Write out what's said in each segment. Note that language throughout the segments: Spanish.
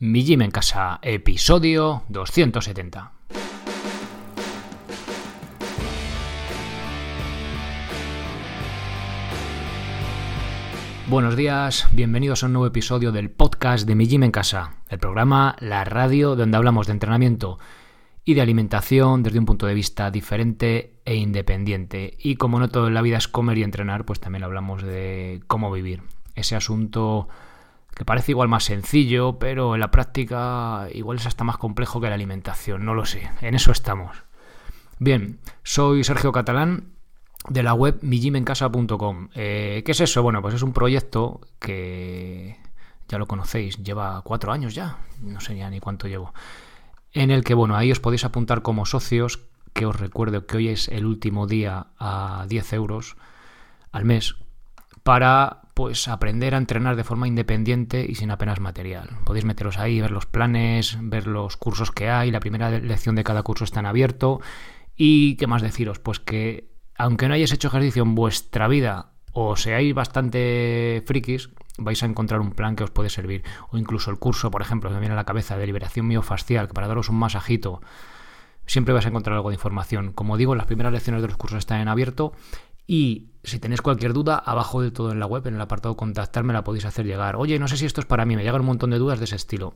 Mi Gym en Casa, episodio 270. Buenos días, bienvenidos a un nuevo episodio del podcast de Mi Gym en Casa, el programa, la radio donde hablamos de entrenamiento y de alimentación desde un punto de vista diferente e independiente. Y como no todo en la vida es comer y entrenar, pues también hablamos de cómo vivir. Ese asunto que parece igual más sencillo, pero en la práctica igual es hasta más complejo que la alimentación, no lo sé, en eso estamos. Bien, soy Sergio Catalán de la web mijimencasa.com. Eh, ¿Qué es eso? Bueno, pues es un proyecto que ya lo conocéis, lleva cuatro años ya, no sé ya ni cuánto llevo, en el que, bueno, ahí os podéis apuntar como socios, que os recuerdo que hoy es el último día a 10 euros al mes, para pues aprender a entrenar de forma independiente y sin apenas material. Podéis meteros ahí, ver los planes, ver los cursos que hay, la primera lección de cada curso está en abierto y qué más deciros, pues que aunque no hayáis hecho ejercicio en vuestra vida o seáis bastante frikis, vais a encontrar un plan que os puede servir. O incluso el curso, por ejemplo, que viene a la cabeza de liberación miofascial, que para daros un masajito, siempre vais a encontrar algo de información. Como digo, las primeras lecciones de los cursos están en abierto y si tenéis cualquier duda, abajo de todo en la web, en el apartado contactarme, la podéis hacer llegar. Oye, no sé si esto es para mí, me llegan un montón de dudas de ese estilo.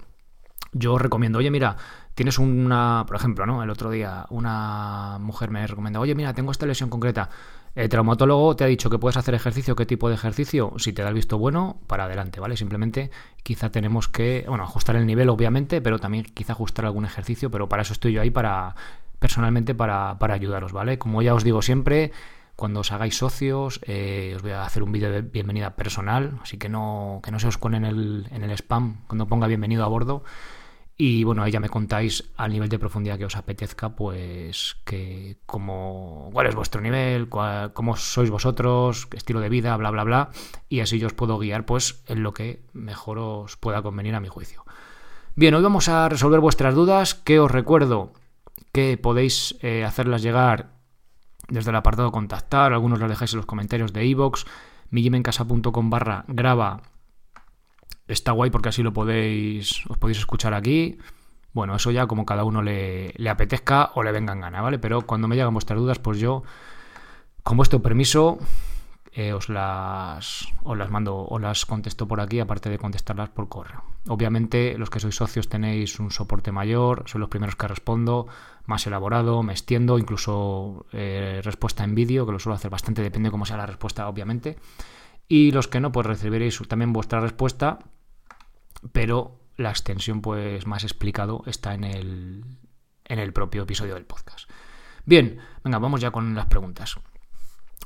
Yo os recomiendo, oye, mira, tienes una, por ejemplo, ¿no? El otro día una mujer me recomendó, oye, mira, tengo esta lesión concreta. El traumatólogo te ha dicho que puedes hacer ejercicio, qué tipo de ejercicio. Si te da el visto bueno, para adelante, ¿vale? Simplemente quizá tenemos que, bueno, ajustar el nivel, obviamente, pero también quizá ajustar algún ejercicio, pero para eso estoy yo ahí para, personalmente, para, para ayudaros, ¿vale? Como ya os digo siempre, cuando os hagáis socios, eh, os voy a hacer un vídeo de bienvenida personal, así que no, que no se os pone en el, en el spam cuando ponga bienvenido a bordo. Y bueno, ahí ya me contáis al nivel de profundidad que os apetezca, pues que como, cuál es vuestro nivel, cómo sois vosotros, estilo de vida, bla, bla, bla. Y así yo os puedo guiar pues en lo que mejor os pueda convenir a mi juicio. Bien, hoy vamos a resolver vuestras dudas, que os recuerdo que podéis eh, hacerlas llegar desde el apartado contactar, algunos lo dejáis en los comentarios de iVoox, millimencasa.com barra graba está guay porque así lo podéis, os podéis escuchar aquí. Bueno, eso ya como cada uno le, le apetezca o le venga en gana, ¿vale? Pero cuando me llegan vuestras dudas, pues yo, con vuestro permiso, eh, os, las, os las mando o las contesto por aquí, aparte de contestarlas por correo. Obviamente, los que sois socios tenéis un soporte mayor, soy los primeros que respondo, más elaborado, me extiendo, incluso eh, respuesta en vídeo, que lo suelo hacer bastante, depende cómo sea la respuesta, obviamente. Y los que no, pues recibiréis también vuestra respuesta, pero la extensión, pues más explicado, está en el, en el propio episodio del podcast. Bien, venga, vamos ya con las preguntas.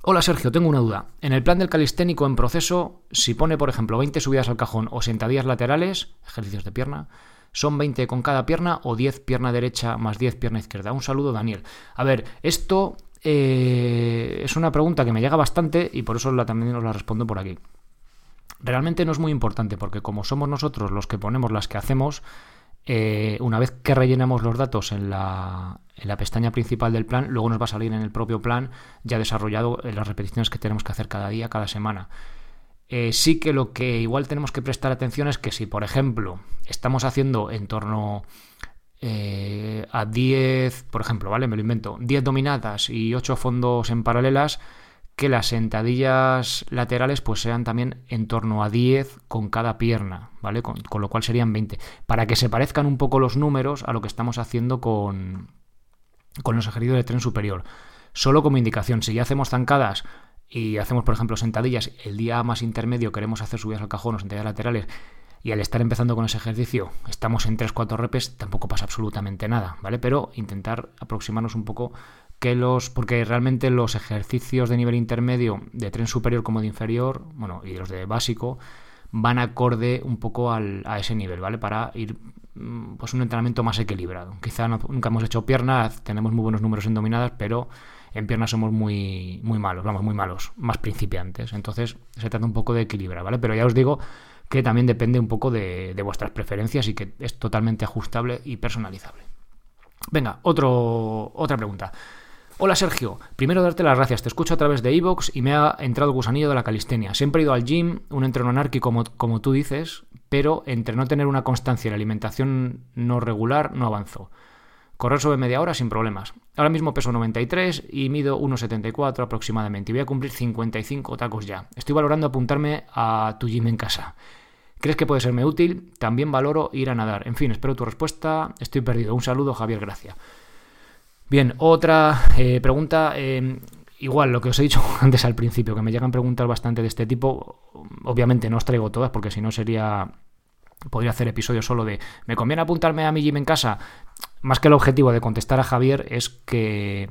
Hola Sergio, tengo una duda. En el plan del calisténico en proceso, si pone por ejemplo 20 subidas al cajón o sentadillas laterales, ejercicios de pierna, ¿son 20 con cada pierna o 10 pierna derecha más 10 pierna izquierda? Un saludo Daniel. A ver, esto eh, es una pregunta que me llega bastante y por eso la, también os la respondo por aquí. Realmente no es muy importante porque como somos nosotros los que ponemos las que hacemos, eh, una vez que rellenamos los datos en la, pestaña principal del plan, luego nos va a salir en el propio plan ya desarrollado en las repeticiones que tenemos que hacer cada día, cada semana. Eh, sí que lo que igual tenemos que prestar atención es que si, por ejemplo, estamos haciendo en torno eh, a 10, por ejemplo, ¿vale? Me lo invento, 10 dominadas y 8 fondos en paralelas, que las sentadillas laterales pues sean también en torno a 10 con cada pierna, ¿vale? Con, lo cual serían 20. Para que se parezcan un poco los números a lo que estamos haciendo con, con los ejercicios de tren superior. Solo como indicación, si ya hacemos zancadas y hacemos, por ejemplo, sentadillas, el día más intermedio queremos hacer subidas al cajón o sentadillas laterales, y al estar empezando con ese ejercicio estamos en 3-4 repes, tampoco pasa absolutamente nada, ¿vale? Pero intentar aproximarnos un poco que los. Porque realmente los ejercicios de nivel intermedio, de tren superior como de inferior, bueno, y los de básico, van acorde un poco al, a ese nivel, ¿vale? Para ir mm, pues un entrenamiento más equilibrado. Quizá nunca hemos hecho piernas, tenemos muy buenos números en dominadas, pero en piernas somos muy, muy malos, vamos, muy malos, más principiantes. Entonces se trata un poco de equilibrar, ¿vale? Pero ya os digo que también depende un poco de, de vuestras preferencias y que es totalmente ajustable y personalizable. Venga, otro, otra pregunta. Hola Sergio, primero darte las gracias, te escucho a través de Evox y me ha entrado gusanillo de la calistenia. Siempre he ido al gym, un entreno anárquico como, como tú dices, pero entre no tener una constancia y la alimentación no regular, no avanzo. Correr sobre media hora sin problemas. Ahora mismo peso 93 y mido 1,74 aproximadamente. Y voy a cumplir 55 tacos ya. Estoy valorando apuntarme a tu gym en casa. ¿Crees que puede serme útil? También valoro ir a nadar. En fin, espero tu respuesta. Estoy perdido. Un saludo, Javier Gracia. Bien, otra eh, pregunta. Eh, igual, lo que os he dicho antes al principio, que me llegan preguntas bastante de este tipo. Obviamente no os traigo todas porque si no sería podría hacer episodios solo de ¿me conviene apuntarme a mi gym en casa? Más que el objetivo de contestar a Javier es que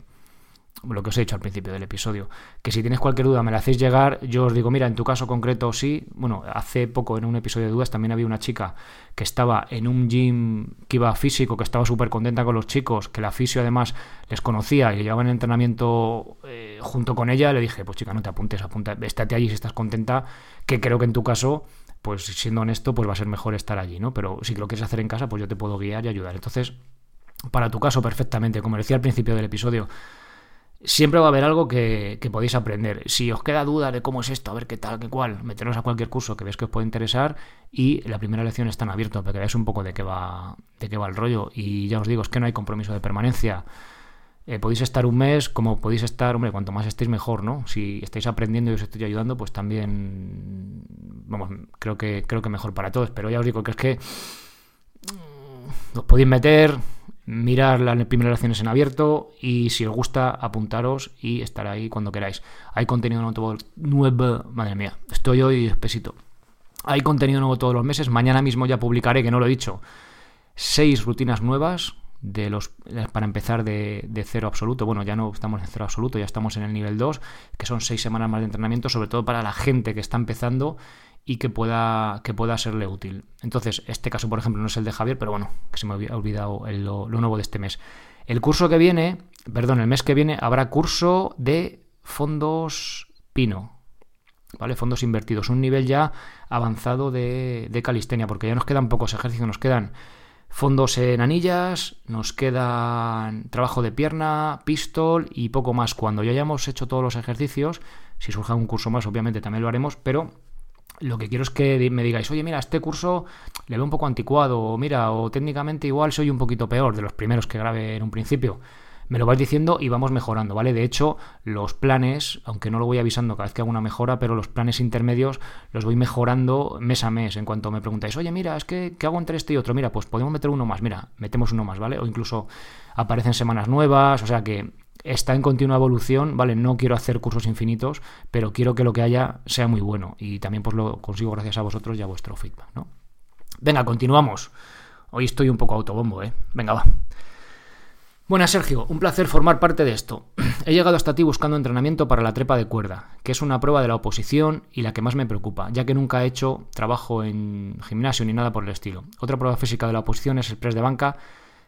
lo que os he dicho al principio del episodio, que si tienes cualquier duda me la hacéis llegar, yo os digo, mira, en tu caso concreto sí, bueno, hace poco en un episodio de dudas también había una chica que estaba en un gym que iba físico, que estaba súper contenta con los chicos, que la fisio además les conocía y llevaba en entrenamiento eh, junto con ella, le dije, pues chica, no te apuntes, apunta, estate allí si estás contenta, que creo que en tu caso pues siendo honesto, pues va a ser mejor estar allí, ¿no? Pero si lo quieres hacer en casa, pues yo te puedo guiar y ayudar. Entonces, para tu caso, perfectamente, como decía al principio del episodio, siempre va a haber algo que, podéis aprender. Si os queda duda de cómo es esto, a ver qué tal, qué cual, meteros a cualquier curso que veáis que os puede interesar y la primera lección está en abierto para que veáis un poco de qué va, de qué va el rollo. Y ya os digo, es que no hay compromiso de permanencia. Eh, podéis estar un mes, como podéis estar, hombre, cuanto más estéis mejor, ¿no? Si estáis aprendiendo y os estoy ayudando, pues también, vamos, creo que, creo que mejor para todos. Pero ya os digo que es que mm, os podéis meter, mirar las primeras lecciones en abierto y si os gusta, apuntaros y estar ahí cuando queráis. Hay contenido nuevo, nuevo madre mía, estoy hoy espesito. Hay contenido nuevo todos los meses. Mañana mismo ya publicaré, que no lo he dicho, seis rutinas nuevas de los para empezar de, cero absoluto. Bueno, ya no estamos en cero absoluto, ya estamos en el nivel 2, que son seis semanas más de entrenamiento, sobre todo para la gente que está empezando y que pueda, que pueda serle útil. Entonces, este caso, por ejemplo, no es el de Javier, pero bueno, que se me había olvidado lo, nuevo de este mes. El curso que viene, perdón, el mes que viene habrá curso de fondos Pino. ¿Vale? Fondos invertidos, un nivel ya avanzado de, de calistenia, porque ya nos quedan pocos ejercicios, nos quedan fondos en anillas, nos quedan trabajo de pierna, pistol y poco más. Cuando ya hayamos hecho todos los ejercicios, si surja un curso más, obviamente también lo haremos, pero lo que quiero es que me digáis, oye, mira, este curso le veo un poco anticuado, o mira, o técnicamente igual soy un poquito peor de los primeros que grabé en un principio me lo vais diciendo y vamos mejorando, ¿vale? De hecho, los planes, aunque no lo voy avisando cada vez que hago una mejora, pero los planes intermedios los voy mejorando mes a mes. En cuanto me preguntáis, oye, mira, es que ¿qué hago entre este y otro? Mira, pues podemos meter uno más, mira, metemos uno más, ¿vale? O incluso aparecen semanas nuevas, o sea que está en continua evolución, ¿vale? No quiero hacer cursos infinitos, pero quiero que lo que haya sea muy bueno y también pues lo consigo gracias a vosotros y a vuestro feedback, ¿no? Venga, continuamos. Hoy estoy un poco autobombo, ¿eh? Venga, va. Buenas Sergio, un placer formar parte de esto. He llegado hasta ti buscando entrenamiento para la trepa de cuerda, que es una prueba de la oposición y la que más me preocupa, ya que nunca he hecho trabajo en gimnasio ni nada por el estilo. Otra prueba física de la oposición es el press de banca,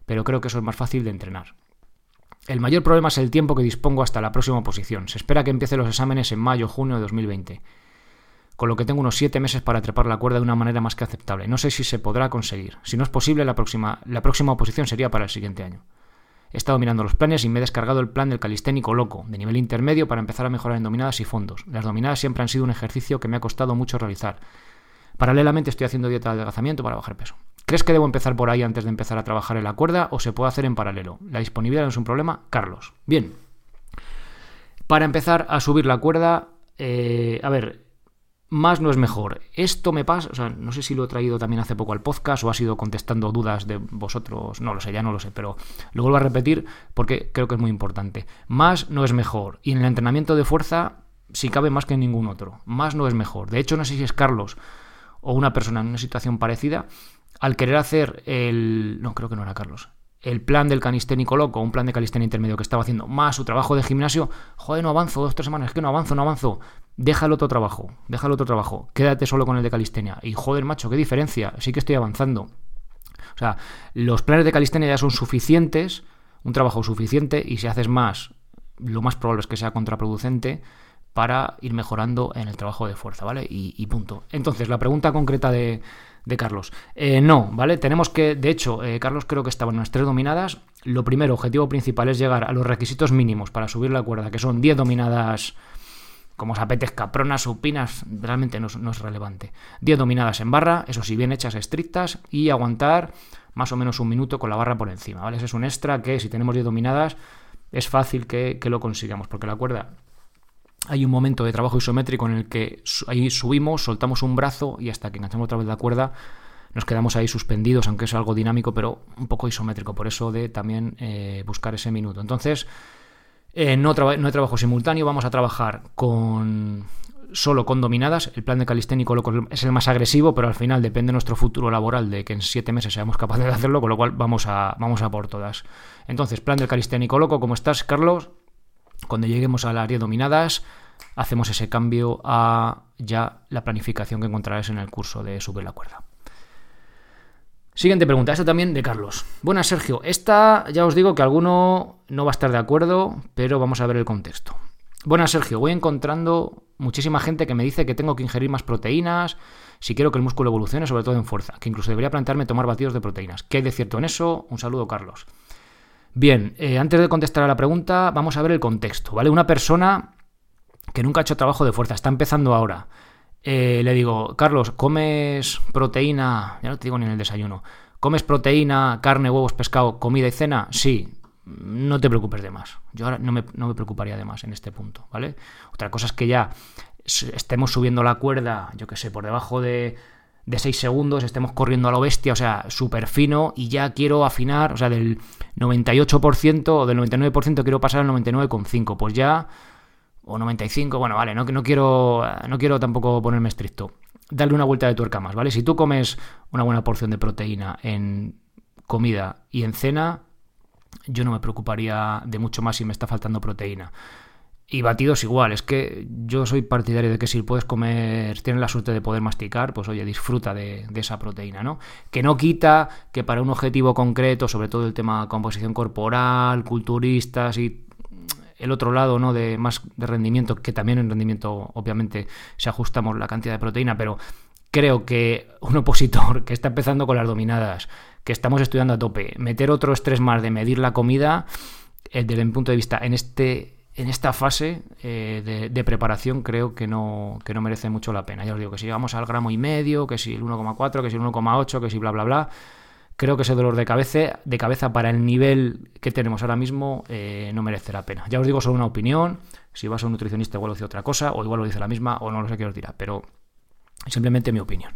pero creo que eso es más fácil de entrenar. El mayor problema es el tiempo que dispongo hasta la próxima oposición. Se espera que empiece los exámenes en mayo o junio de 2020, con lo que tengo unos 7 meses para trepar la cuerda de una manera más que aceptable. No sé si se podrá conseguir. Si no es posible, la próxima, la próxima oposición sería para el siguiente año. He estado mirando los planes y me he descargado el plan del calisténico loco, de nivel intermedio, para empezar a mejorar en dominadas y fondos. Las dominadas siempre han sido un ejercicio que me ha costado mucho realizar. Paralelamente estoy haciendo dieta de adelgazamiento para bajar peso. ¿Crees que debo empezar por ahí antes de empezar a trabajar en la cuerda o se puede hacer en paralelo? La disponibilidad no es un problema. Carlos. Bien. Para empezar a subir la cuerda, eh, a ver, más no es mejor. Esto me pasa, o sea, no sé si lo he traído también hace poco al podcast o ha sido contestando dudas de vosotros, no lo sé, ya no lo sé, pero lo vuelvo a repetir porque creo que es muy importante. Más no es mejor. Y en el entrenamiento de fuerza, si cabe más que en ningún otro. Más no es mejor. De hecho, no sé si es Carlos o una persona en una situación parecida, al querer hacer el... No, creo que no era Carlos el plan del canisténico loco, un plan de calistenia intermedio que estaba haciendo, más su trabajo de gimnasio, joder, no avanzo dos, tres semanas, es que no avanzo, no avanzo. Deja el otro trabajo, deja el otro trabajo, quédate solo con el de calistenia. Y joder, macho, qué diferencia, sí que estoy avanzando. O sea, los planes de calistenia ya son suficientes, un trabajo suficiente, y si haces más, lo más probable es que sea contraproducente para ir mejorando en el trabajo de fuerza, ¿vale? y punto. Entonces, la pregunta concreta de, Carlos. Eh, no, ¿vale? Tenemos que, de hecho, eh, Carlos creo que estaba en las tres dominadas. Lo primero, objetivo principal es llegar a los requisitos mínimos para subir la cuerda, que son 10 dominadas como os apetezca, pronas, supinas, realmente no, es relevante. 10 dominadas en barra, eso sí, bien hechas, estrictas, y aguantar más o menos un minuto con la barra por encima, ¿vale? Ese es un extra que si tenemos 10 dominadas es fácil que lo consigamos, porque la cuerda hay un momento de trabajo isométrico en el que ahí subimos, soltamos un brazo y hasta que enganchamos otra vez la cuerda nos quedamos ahí suspendidos, aunque es algo dinámico, pero un poco isométrico, por eso de también eh, buscar ese minuto. Entonces, eh, no, no, hay trabajo simultáneo, vamos a trabajar con solo con dominadas. El plan de calisténico es el más agresivo, pero al final depende de nuestro futuro laboral, de que en siete meses seamos capaces de hacerlo, con lo cual vamos a, vamos a por todas. Entonces, plan del calisténico loco, ¿cómo estás, Carlos? Cuando lleguemos al área dominadas, hacemos ese cambio a ya la planificación que encontrarás en el curso de subir la cuerda. Siguiente pregunta, esta también de Carlos. Buenas, Sergio. Esta ya os digo que alguno no va a estar de acuerdo, pero vamos a ver el contexto. Buenas, Sergio. Voy encontrando muchísima gente que me dice que tengo que ingerir más proteínas si quiero que el músculo evolucione, sobre todo en fuerza, que incluso debería plantearme tomar batidos de proteínas. ¿Qué hay de cierto en eso? Un saludo, Carlos. Bien, eh, antes de contestar a la pregunta, vamos a ver el contexto, ¿vale? Una persona que nunca ha hecho trabajo de fuerza, está empezando ahora. Eh, le digo, Carlos, ¿comes proteína? Ya no te digo ni en el desayuno. ¿Comes proteína, carne, huevos, pescado, comida y cena? Sí. No te preocupes de más. Yo ahora no me, no me preocuparía de más en este punto, ¿vale? Otra cosa es que ya estemos subiendo la cuerda, yo qué sé, por debajo de, de 6 segundos, estemos corriendo a lo bestia, o sea, súper fino, y ya quiero afinar, o sea, del 98% o del 99% quiero pasar al 99,5. Pues ya o 95, bueno, vale, no, no, quiero, no quiero tampoco ponerme estricto. Darle una vuelta de tuerca más, ¿vale? Si tú comes una buena porción de proteína en comida y en cena, yo no me preocuparía de mucho más si me está faltando proteína. Y batidos igual, es que yo soy partidario de que si puedes comer, tienes la suerte de poder masticar, pues oye, disfruta de, de, esa proteína, ¿no? Que no quita que para un objetivo concreto, sobre todo el tema composición corporal, culturistas y el otro lado, ¿no? De más de rendimiento, que también en rendimiento, obviamente, se ajustamos la cantidad de proteína, pero creo que un opositor que está empezando con las dominadas, que estamos estudiando a tope, meter otro estrés más de medir la comida, eh, desde mi punto de vista, en este. En esta fase eh, de, preparación creo que no, que no merece mucho la pena. Ya os digo que si vamos al gramo y medio, que si el 1,4, que si el 1,8, que si bla, bla, bla, creo que ese dolor de cabeza, de cabeza para el nivel que tenemos ahora mismo eh, no merece la pena. Ya os digo, solo una opinión. Si vas a un nutricionista, igual lo dice otra cosa, o igual lo dice la misma, o no lo sé qué os dirá, pero simplemente mi opinión.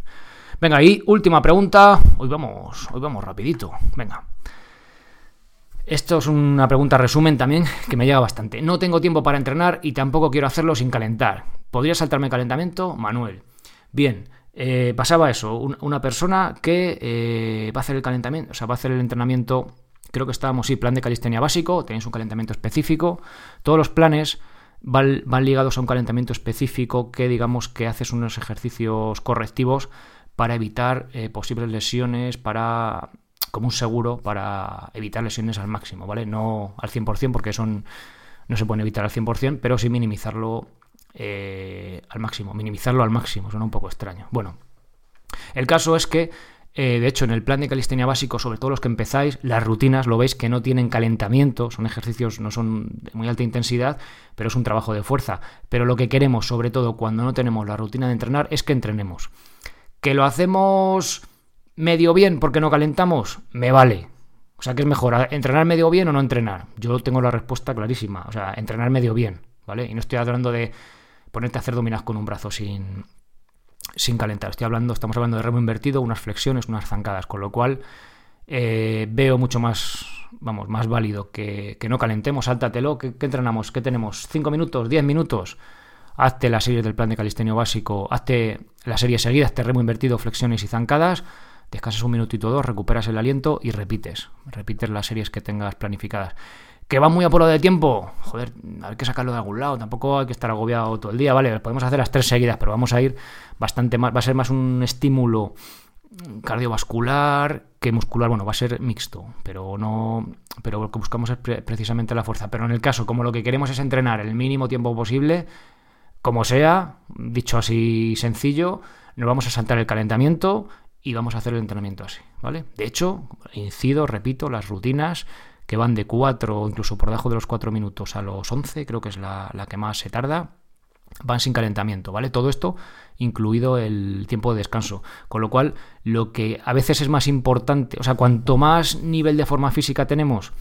Venga, y última pregunta. Hoy vamos, hoy vamos rapidito. Venga. Esto es una pregunta resumen también que me llega bastante. No tengo tiempo para entrenar y tampoco quiero hacerlo sin calentar. ¿Podría saltarme calentamiento? Manuel. Bien, eh, pasaba eso, una persona que eh, va a hacer el calentamiento, o sea, va a hacer el entrenamiento, creo que estábamos, sí, plan de calistenia básico, tenéis un calentamiento específico, todos los planes van, ligados a un calentamiento específico que digamos que haces unos ejercicios correctivos para evitar eh, posibles lesiones, para como un seguro para evitar lesiones al máximo, ¿vale? No al 100% porque son no se pueden evitar al 100%, pero sí minimizarlo eh, al máximo, minimizarlo al máximo, suena un poco extraño. Bueno, el caso es que, eh, de hecho, en el plan de calistenia básico, sobre todo los que empezáis, las rutinas, lo veis que no tienen calentamiento, son ejercicios, no son de muy alta intensidad, pero es un trabajo de fuerza. Pero lo que queremos, sobre todo cuando no tenemos la rutina de entrenar, es que entrenemos. ¿Que lo hacemos medio bien porque no calentamos? Me vale. O sea, que es mejor entrenar medio bien o no entrenar. Yo tengo la respuesta clarísima. O sea, entrenar medio bien, ¿vale? Y no estoy hablando de ponerte a hacer dominas con un brazo sin, sin calentar. Estoy hablando, estamos hablando de remo invertido, unas flexiones, unas zancadas, con lo cual eh, veo mucho más, vamos, más válido que, no calentemos, sáltatelo, ¿qué, ¿qué, entrenamos? ¿Qué tenemos? ¿5 minutos? ¿10 minutos? Hazte la serie del plan de calistenio básico, hazte la serie seguida, hazte remo invertido, flexiones y zancadas, descansas un minutito o dos, recuperas el aliento y repites, repites las series que tengas planificadas. ¿Que va muy apurado de tiempo? Joder, hay que sacarlo de algún lado. Tampoco hay que estar agobiado todo el día, ¿vale? Podemos hacer las tres seguidas, pero vamos a ir bastante más. Va a ser más un estímulo cardiovascular que muscular. Bueno, va a ser mixto, pero no. Pero lo que buscamos es precisamente la fuerza. Pero en el caso, como lo que queremos es entrenar el mínimo tiempo posible, como sea, dicho así sencillo, nos vamos a saltar el calentamiento y vamos a hacer el entrenamiento así, ¿vale? De hecho, incido, repito, las rutinas que van de 4 o incluso por debajo de los 4 minutos a los 11, creo que es la, que más se tarda. van sin calentamiento, ¿vale? Todo esto incluido el tiempo de descanso. Con lo cual, lo que a veces es más importante, o sea, cuanto más nivel de forma física tenemos,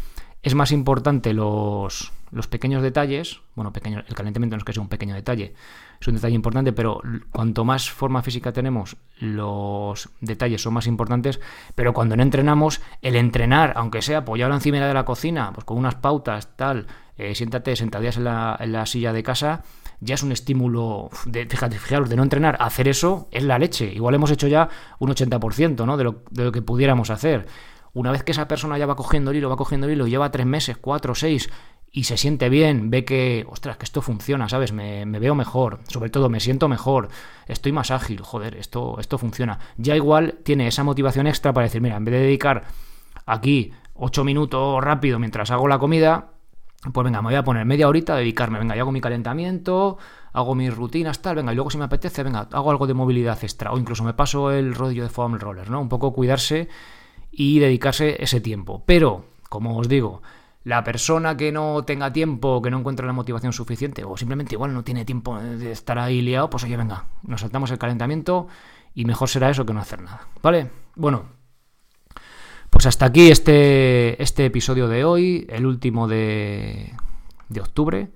es más importante los, pequeños detalles. Bueno, pequeño, el calentamiento no es que sea un pequeño detalle, es un detalle importante, pero cuanto más forma física tenemos, los detalles son más importantes. Pero cuando no entrenamos, el entrenar, aunque sea apoyado encima de la cocina, pues con unas pautas, tal, eh, siéntate sentadillas en la, silla de casa, ya es un estímulo, de, fíjate, fijaros, de no entrenar, hacer eso es la leche. Igual hemos hecho ya un 80% ¿no? de lo que pudiéramos hacer. Una vez que esa persona ya va cogiendo el hilo, va cogiendo el hilo, lleva tres meses, cuatro, seis, y se siente bien, ve que, ostras, que esto funciona, ¿sabes? Me, veo mejor, sobre todo me siento mejor, estoy más ágil, joder, esto, esto funciona. Ya igual tiene esa motivación extra para decir, mira, en vez de dedicar aquí ocho minutos rápido mientras hago la comida, pues venga, me voy a poner media horita a dedicarme, venga, yo hago mi calentamiento, hago mis rutinas, tal, venga, y luego si me apetece, venga, hago algo de movilidad extra, o incluso me paso el rodillo de foam roller, ¿no? Un poco cuidarse y dedicarse ese tiempo. Pero, como os digo, la persona que no tenga tiempo, que no encuentre la motivación suficiente, o simplemente igual no tiene tiempo de estar ahí liado, pues oye, venga, nos saltamos el calentamiento y mejor será eso que no hacer nada. ¿Vale? Bueno, pues hasta aquí este, este episodio de hoy, el último de, de octubre.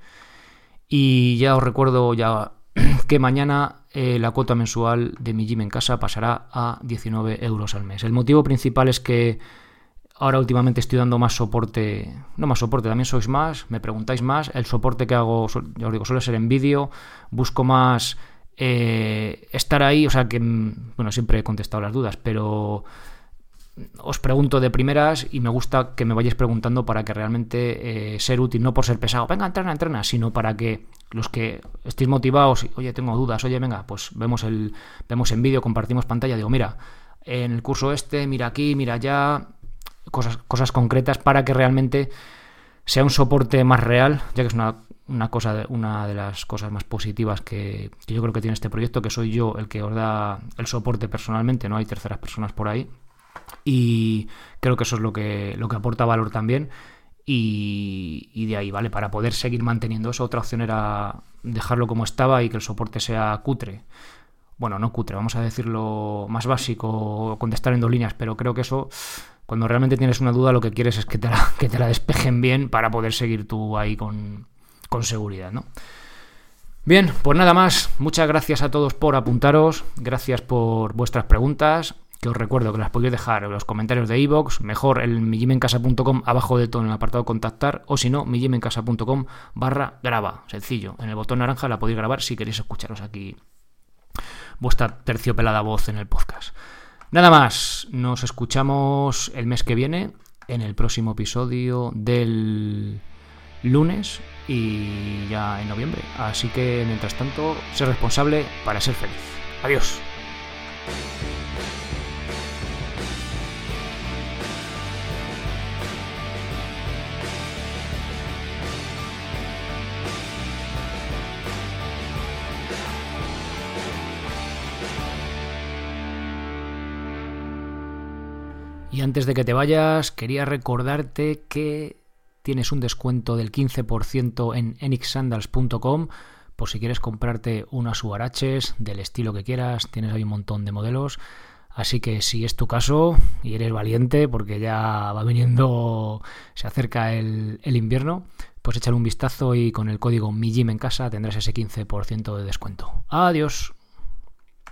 Y ya os recuerdo ya que mañana eh, la cuota mensual de mi gym en casa pasará a 19 euros al mes. El motivo principal es que ahora últimamente estoy dando más soporte, no más soporte, también sois más, me preguntáis más, el soporte que hago, ya os digo, suele ser en vídeo, busco más eh, estar ahí, o sea que, bueno, siempre he contestado las dudas, pero os pregunto de primeras y me gusta que me vayáis preguntando para que realmente eh, ser útil, no por ser pesado, venga, entrena, entrena, sino para que los que estéis motivados, oye, tengo dudas, oye, venga, pues vemos el vemos en vídeo, compartimos pantalla, digo, mira, en el curso este, mira aquí, mira allá, cosas, cosas concretas para que realmente sea un soporte más real, ya que es una, una cosa, una de las cosas más positivas que, que yo creo que tiene este proyecto, que soy yo el que os da el soporte personalmente, no hay terceras personas por ahí y creo que eso es lo que, lo que aporta valor también. Y, de ahí, ¿vale? Para poder seguir manteniendo eso, otra opción era dejarlo como estaba y que el soporte sea cutre. Bueno, no cutre, vamos a decirlo más básico, contestar en dos líneas, pero creo que eso, cuando realmente tienes una duda, lo que quieres es que te la, que te la despejen bien para poder seguir tú ahí con, con seguridad, ¿no? Bien, pues nada más. Muchas gracias a todos por apuntaros. Gracias por vuestras preguntas que os recuerdo que las podéis dejar en los comentarios de iVoox, mejor en mijimencasa.com, abajo de todo en el apartado contactar, o si no, mijimencasa.com barra graba, sencillo, en el botón naranja la podéis grabar si queréis escucharos aquí vuestra terciopelada voz en el podcast. Nada más, nos escuchamos el mes que viene, en el próximo episodio del lunes y ya en noviembre. Así que, mientras tanto, ser responsable para ser feliz. Adiós. Y antes de que te vayas, quería recordarte que tienes un descuento del 15% en enixsandals.com por si quieres comprarte unas huaraches del estilo que quieras, tienes ahí un montón de modelos. Así que si es tu caso y eres valiente porque ya va viniendo, se acerca el, invierno, pues échale un vistazo y con el código MIJIM en casa tendrás ese 15% de descuento. Adiós.